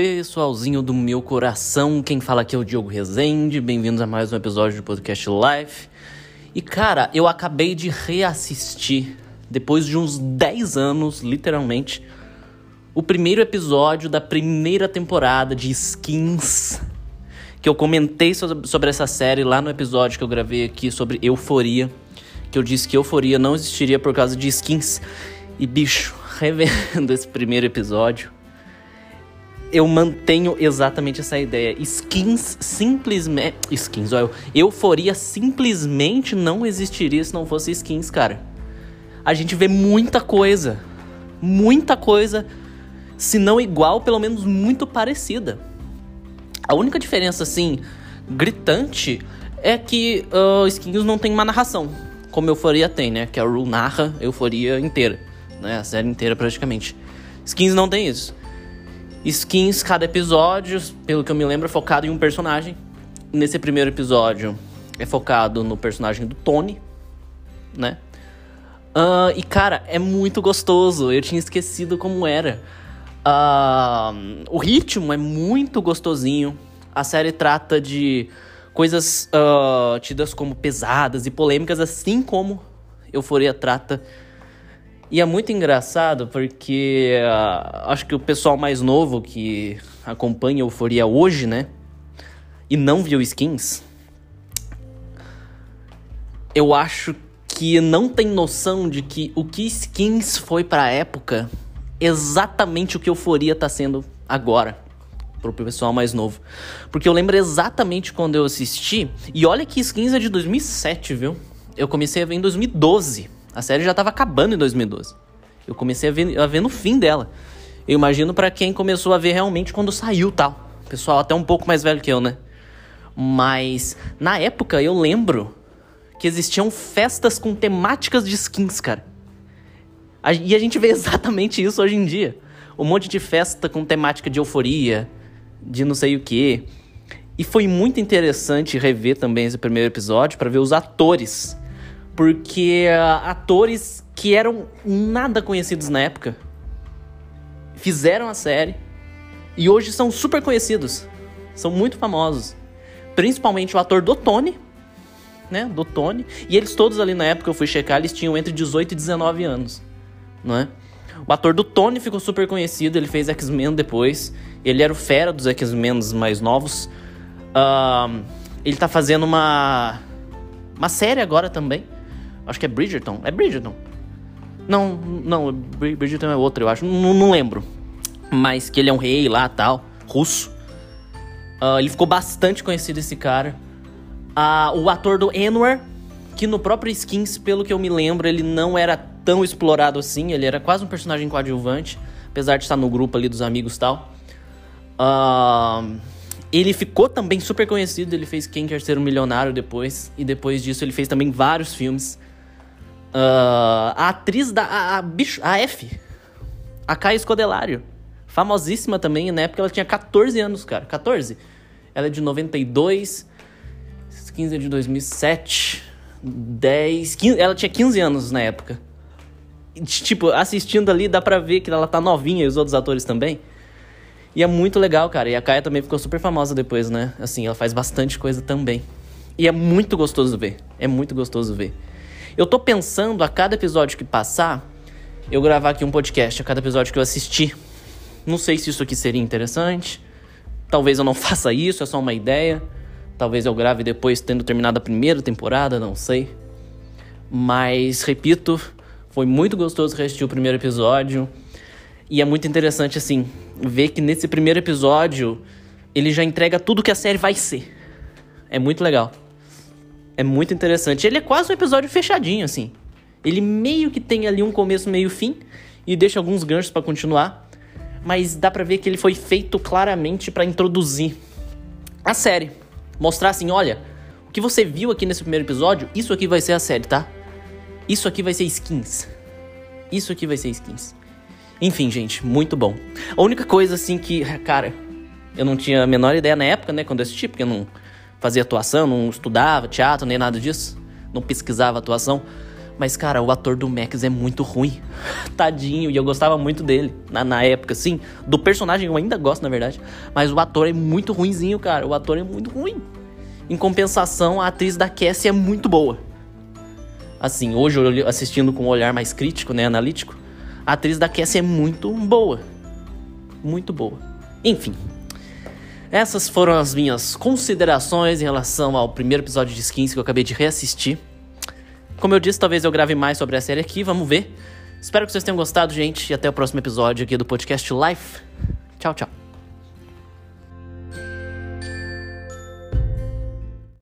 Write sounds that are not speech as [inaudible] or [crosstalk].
pessoalzinho do meu coração. Quem fala aqui é o Diogo Rezende. Bem-vindos a mais um episódio do podcast Life. E cara, eu acabei de reassistir, depois de uns 10 anos, literalmente, o primeiro episódio da primeira temporada de Skins. Que eu comentei sobre essa série lá no episódio que eu gravei aqui sobre Euforia. Que eu disse que Euforia não existiria por causa de skins. E bicho, [laughs] revendo esse primeiro episódio eu mantenho exatamente essa ideia. Skins simplesmente. Skins, olha. Euforia simplesmente não existiria se não fosse skins, cara. A gente vê muita coisa. Muita coisa. Se não igual, pelo menos muito parecida. A única diferença, assim, gritante, é que uh, skins não tem uma narração. Como Euforia tem, né? Que a Rule narra Euforia inteira. Né? A série inteira praticamente. Skins não tem isso skins cada episódio, pelo que eu me lembro, é focado em um personagem. Nesse primeiro episódio é focado no personagem do Tony, né? Uh, e cara, é muito gostoso. Eu tinha esquecido como era. Uh, o ritmo é muito gostosinho. A série trata de coisas uh, tidas como pesadas e polêmicas, assim como Euforia trata e é muito engraçado porque uh, acho que o pessoal mais novo que acompanha Euforia hoje, né? E não viu skins, eu acho que não tem noção de que o que skins foi pra época exatamente o que Euforia tá sendo agora. Pro pessoal mais novo. Porque eu lembro exatamente quando eu assisti. E olha que skins é de 2007, viu? Eu comecei a ver em 2012. A série já estava acabando em 2012. Eu comecei a ver, a ver no fim dela. Eu imagino para quem começou a ver realmente quando saiu tal. Pessoal até um pouco mais velho que eu, né? Mas na época eu lembro que existiam festas com temáticas de skins, cara. E a gente vê [laughs] exatamente isso hoje em dia. Um monte de festa com temática de euforia, de não sei o que. E foi muito interessante rever também esse primeiro episódio para ver os atores porque uh, atores que eram nada conhecidos na época fizeram a série e hoje são super conhecidos, são muito famosos. Principalmente o ator do Tony, né? Do Tony. E eles todos ali na época eu fui checar, eles tinham entre 18 e 19 anos, não é? O ator do Tony ficou super conhecido, ele fez X-Men depois. Ele era o fera dos X-Men mais novos. Uh, ele tá fazendo uma, uma série agora também Acho que é Bridgerton. É Bridgerton. Não, não, Bridgerton é outro, eu acho. Não, não lembro. Mas que ele é um rei lá, tal, russo. Uh, ele ficou bastante conhecido, esse cara. Uh, o ator do Enwar, que no próprio Skins, pelo que eu me lembro, ele não era tão explorado assim. Ele era quase um personagem coadjuvante, apesar de estar no grupo ali dos amigos e tal. Uh, ele ficou também super conhecido, ele fez Quem Quer Ser um Milionário depois. E depois disso ele fez também vários filmes. Uh, a atriz da. A, a, bicho, a F. A Caia Escodelário. Famosíssima também, na época ela tinha 14 anos, cara. 14. Ela é de 92. 15 é de 2007. 10. 15, ela tinha 15 anos na época. Tipo, assistindo ali dá pra ver que ela tá novinha e os outros atores também. E é muito legal, cara. E a Kaia também ficou super famosa depois, né? Assim, ela faz bastante coisa também. E é muito gostoso ver. É muito gostoso ver. Eu tô pensando a cada episódio que passar, eu gravar aqui um podcast a cada episódio que eu assistir. Não sei se isso aqui seria interessante. Talvez eu não [laughs] faça isso, é só uma ideia. Talvez eu grave depois tendo terminado a primeira temporada, não sei. Mas, repito, foi muito gostoso reassistir o primeiro episódio. E é muito interessante, assim, ver que nesse primeiro episódio ele já entrega tudo que a série vai ser. É muito legal. É muito interessante. Ele é quase um episódio fechadinho, assim. Ele meio que tem ali um começo, meio fim, e deixa alguns ganchos para continuar. Mas dá pra ver que ele foi feito claramente para introduzir a série. Mostrar assim, olha, o que você viu aqui nesse primeiro episódio, isso aqui vai ser a série, tá? Isso aqui vai ser skins. Isso aqui vai ser skins. Enfim, gente, muito bom. A única coisa assim que, [laughs] cara, eu não tinha a menor ideia na época, né, quando eu assisti, porque eu não fazia atuação, não estudava teatro nem nada disso, não pesquisava atuação. Mas, cara, o ator do Max é muito ruim. [laughs] Tadinho, e eu gostava muito dele na, na época, assim. Do personagem eu ainda gosto, na verdade. Mas o ator é muito ruinzinho, cara. O ator é muito ruim. Em compensação, a atriz da Cassie é muito boa. Assim, hoje, assistindo com um olhar mais crítico, né, analítico, a atriz da Cassie é muito boa. Muito boa. Enfim. Essas foram as minhas considerações em relação ao primeiro episódio de Skins que eu acabei de reassistir. Como eu disse, talvez eu grave mais sobre a série aqui, vamos ver. Espero que vocês tenham gostado, gente, e até o próximo episódio aqui do podcast Life. Tchau, tchau.